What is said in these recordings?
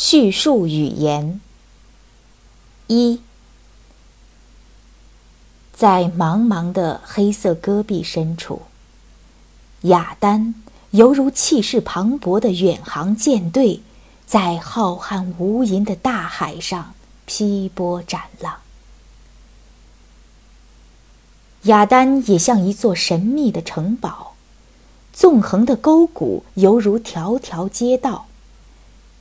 叙述语言一，在茫茫的黑色戈壁深处，雅丹犹如气势磅礴的远航舰队，在浩瀚无垠的大海上劈波斩浪。雅丹也像一座神秘的城堡，纵横的沟谷犹如条条街道。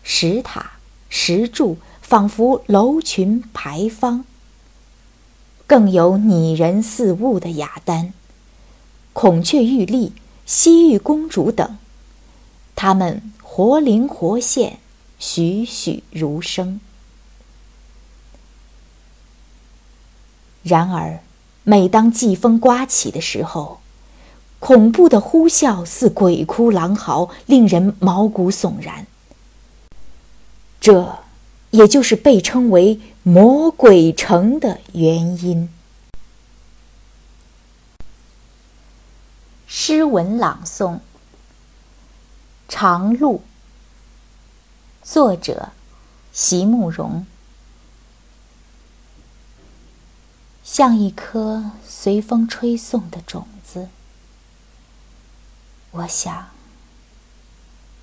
石塔、石柱仿佛楼群牌坊，更有拟人似物的雅丹、孔雀玉立、西域公主等，他们活灵活现，栩栩如生。然而，每当季风刮起的时候，恐怖的呼啸似鬼哭狼嚎，令人毛骨悚然。这，也就是被称为“魔鬼城”的原因。诗文朗诵，《长路》，作者席慕容。像一颗随风吹送的种子，我想，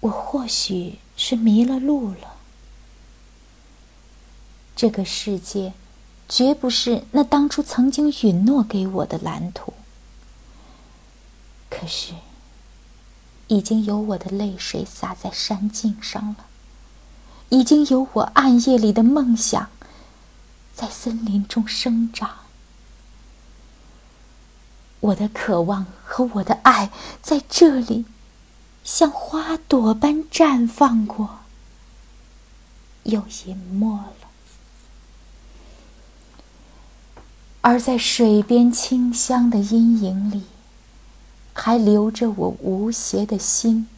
我或许是迷了路了。这个世界，绝不是那当初曾经允诺给我的蓝图。可是，已经有我的泪水洒在山径上了，已经有我暗夜里的梦想，在森林中生长。我的渴望和我的爱在这里，像花朵般绽放过，又隐没了。而在水边清香的阴影里，还留着我无邪的心，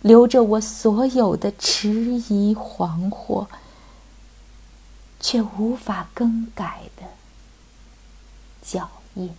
留着我所有的迟疑惶惑，却无法更改的脚印。